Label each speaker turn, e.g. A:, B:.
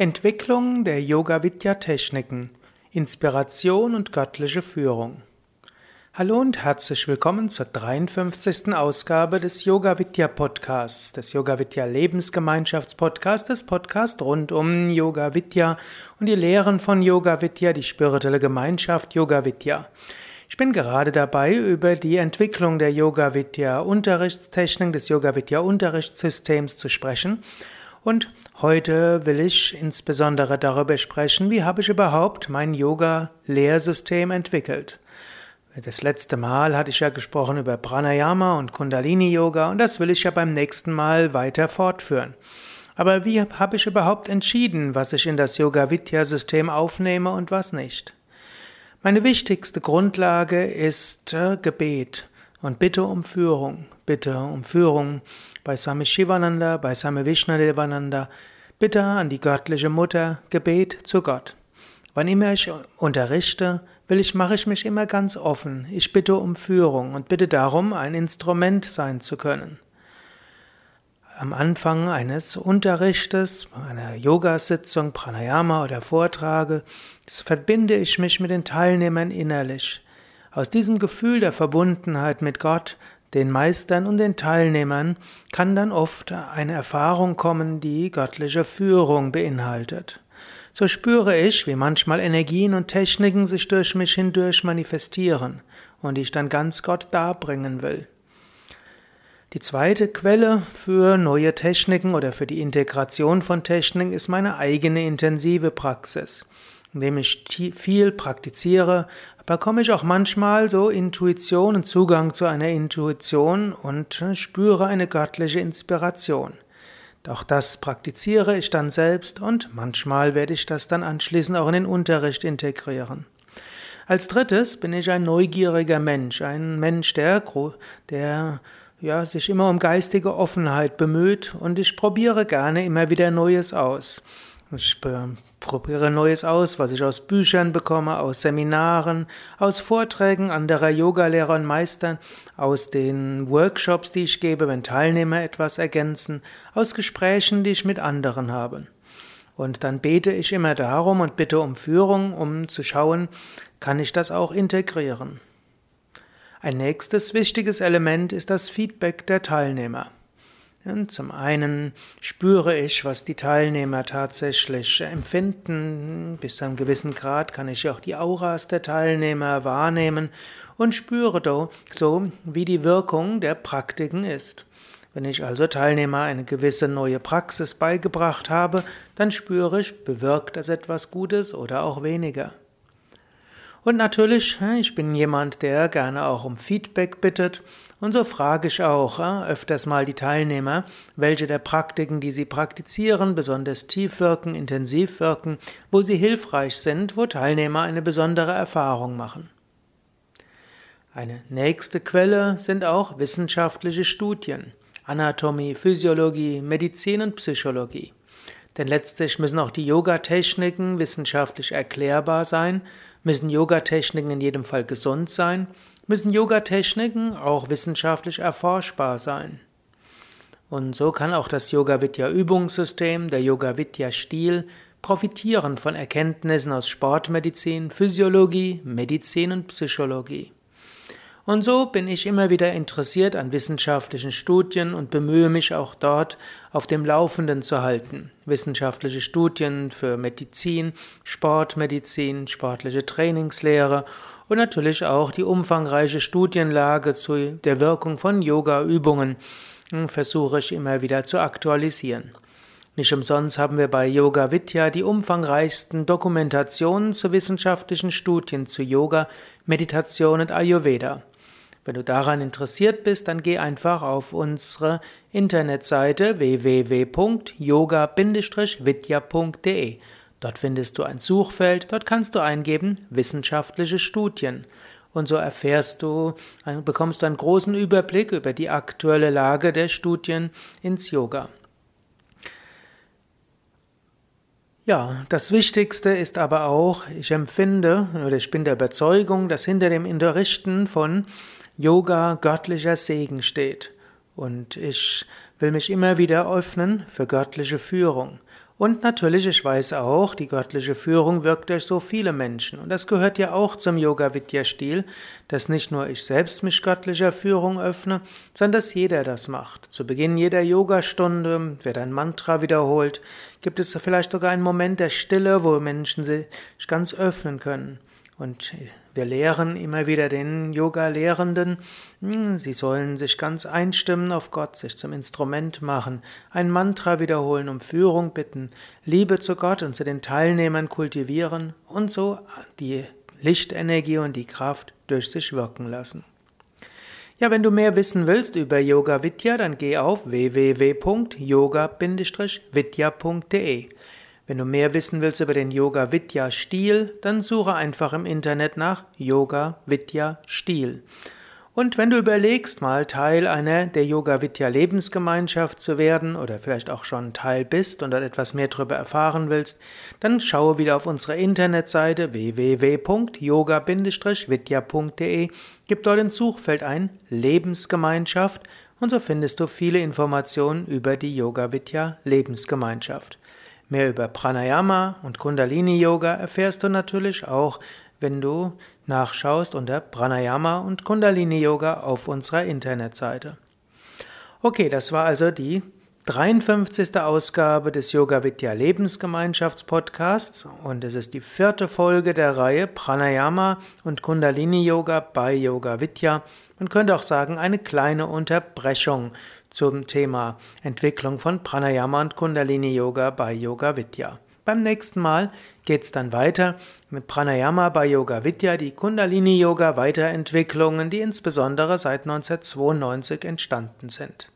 A: Entwicklung der Yoga-Vidya-Techniken, Inspiration und göttliche Führung. Hallo und herzlich willkommen zur 53. Ausgabe des Yoga-Vidya Podcasts, des Yoga-Vidya Lebensgemeinschaftspodcasts, des Podcasts rund um Yoga-Vidya und die Lehren von Yoga-Vidya, die spirituelle Gemeinschaft Yoga-Vidya. Ich bin gerade dabei, über die Entwicklung der Yoga-Vidya Unterrichtstechnik, des Yoga-Vidya Unterrichtssystems zu sprechen und heute will ich insbesondere darüber sprechen, wie habe ich überhaupt mein Yoga-Lehrsystem entwickelt. Das letzte Mal hatte ich ja gesprochen über Pranayama und Kundalini-Yoga und das will ich ja beim nächsten Mal weiter fortführen. Aber wie habe ich überhaupt entschieden, was ich in das Yoga-Vidya-System aufnehme und was nicht? Meine wichtigste Grundlage ist äh, Gebet und Bitte um Führung. Bitte um Führung bei Swami Shivananda, bei Swami Vishnadevananda. Bitte an die göttliche Mutter, Gebet zu Gott. Wann immer ich unterrichte, will ich, mache ich mich immer ganz offen. Ich bitte um Führung und bitte darum, ein Instrument sein zu können. Am Anfang eines Unterrichtes, einer Yogasitzung, Pranayama oder Vortrage, verbinde ich mich mit den Teilnehmern innerlich. Aus diesem Gefühl der Verbundenheit mit Gott, den Meistern und den Teilnehmern kann dann oft eine Erfahrung kommen, die göttliche Führung beinhaltet. So spüre ich, wie manchmal Energien und Techniken sich durch mich hindurch manifestieren und ich dann ganz Gott darbringen will. Die zweite Quelle für neue Techniken oder für die Integration von Techniken ist meine eigene intensive Praxis. Indem ich viel praktiziere, bekomme ich auch manchmal so Intuition und Zugang zu einer Intuition und spüre eine göttliche Inspiration. Doch das praktiziere ich dann selbst und manchmal werde ich das dann anschließend auch in den Unterricht integrieren. Als drittes bin ich ein neugieriger Mensch, ein Mensch, der, der ja, sich immer um geistige Offenheit bemüht und ich probiere gerne immer wieder Neues aus. Ich probiere Neues aus, was ich aus Büchern bekomme, aus Seminaren, aus Vorträgen anderer Yogalehrer und Meistern, aus den Workshops, die ich gebe, wenn Teilnehmer etwas ergänzen, aus Gesprächen, die ich mit anderen habe. Und dann bete ich immer darum und bitte um Führung, um zu schauen, kann ich das auch integrieren. Ein nächstes wichtiges Element ist das Feedback der Teilnehmer. Zum einen spüre ich, was die Teilnehmer tatsächlich empfinden. Bis zu einem gewissen Grad kann ich auch die Auras der Teilnehmer wahrnehmen und spüre so, wie die Wirkung der Praktiken ist. Wenn ich also Teilnehmer eine gewisse neue Praxis beigebracht habe, dann spüre ich, bewirkt das etwas Gutes oder auch weniger. Und natürlich, ich bin jemand, der gerne auch um Feedback bittet. Und so frage ich auch öfters mal die Teilnehmer, welche der Praktiken, die sie praktizieren, besonders tief wirken, intensiv wirken, wo sie hilfreich sind, wo Teilnehmer eine besondere Erfahrung machen. Eine nächste Quelle sind auch wissenschaftliche Studien. Anatomie, Physiologie, Medizin und Psychologie. Denn letztlich müssen auch die Yoga-Techniken wissenschaftlich erklärbar sein, müssen Yoga-Techniken in jedem Fall gesund sein, müssen Yoga-Techniken auch wissenschaftlich erforschbar sein. Und so kann auch das Yoga-Vidya-Übungssystem, der Yoga-Vidya-Stil profitieren von Erkenntnissen aus Sportmedizin, Physiologie, Medizin und Psychologie. Und so bin ich immer wieder interessiert an wissenschaftlichen Studien und bemühe mich auch dort auf dem Laufenden zu halten. Wissenschaftliche Studien für Medizin, Sportmedizin, sportliche Trainingslehre und natürlich auch die umfangreiche Studienlage zu der Wirkung von Yoga-Übungen versuche ich immer wieder zu aktualisieren. Nicht umsonst haben wir bei Yoga Vidya die umfangreichsten Dokumentationen zu wissenschaftlichen Studien zu Yoga, Meditation und Ayurveda. Wenn du daran interessiert bist, dann geh einfach auf unsere Internetseite www.yoga-vidya.de. Dort findest du ein Suchfeld, dort kannst du eingeben wissenschaftliche Studien. Und so erfährst du, bekommst du einen großen Überblick über die aktuelle Lage der Studien ins Yoga. Ja, das Wichtigste ist aber auch, ich empfinde oder ich bin der Überzeugung, dass hinter dem Unterrichten von Yoga göttlicher Segen steht. Und ich will mich immer wieder öffnen für göttliche Führung. Und natürlich, ich weiß auch, die göttliche Führung wirkt durch so viele Menschen. Und das gehört ja auch zum Yoga-Vidya-Stil, dass nicht nur ich selbst mich göttlicher Führung öffne, sondern dass jeder das macht. Zu Beginn jeder Yogastunde wird ein Mantra wiederholt, gibt es vielleicht sogar einen Moment der Stille, wo Menschen sich ganz öffnen können. Und wir lehren immer wieder den Yoga-Lehrenden, hm, sie sollen sich ganz einstimmen auf Gott, sich zum Instrument machen, ein Mantra wiederholen, um Führung bitten, Liebe zu Gott und zu den Teilnehmern kultivieren und so die Lichtenergie und die Kraft durch sich wirken lassen. Ja, wenn du mehr wissen willst über Yoga Vidya, dann geh auf www.yoga-vidya.de. Wenn du mehr wissen willst über den Yoga Vidya Stil, dann suche einfach im Internet nach Yoga Vidya Stil. Und wenn du überlegst, mal Teil einer der Yoga Vidya Lebensgemeinschaft zu werden oder vielleicht auch schon Teil bist und etwas mehr darüber erfahren willst, dann schaue wieder auf unsere Internetseite www.yoga-vidya.de, gib dort ins Suchfeld ein Lebensgemeinschaft und so findest du viele Informationen über die Yoga Vidya Lebensgemeinschaft. Mehr über Pranayama und Kundalini Yoga erfährst du natürlich auch, wenn du nachschaust unter Pranayama und Kundalini Yoga auf unserer Internetseite. Okay, das war also die 53. Ausgabe des Yoga Vidya Lebensgemeinschaftspodcasts und es ist die vierte Folge der Reihe Pranayama und Kundalini Yoga bei Yoga Vidya. Man könnte auch sagen, eine kleine Unterbrechung zum Thema Entwicklung von Pranayama und Kundalini Yoga bei Yoga Vidya. Beim nächsten Mal geht es dann weiter mit Pranayama bei Yoga Vidya, die Kundalini Yoga Weiterentwicklungen, die insbesondere seit 1992 entstanden sind.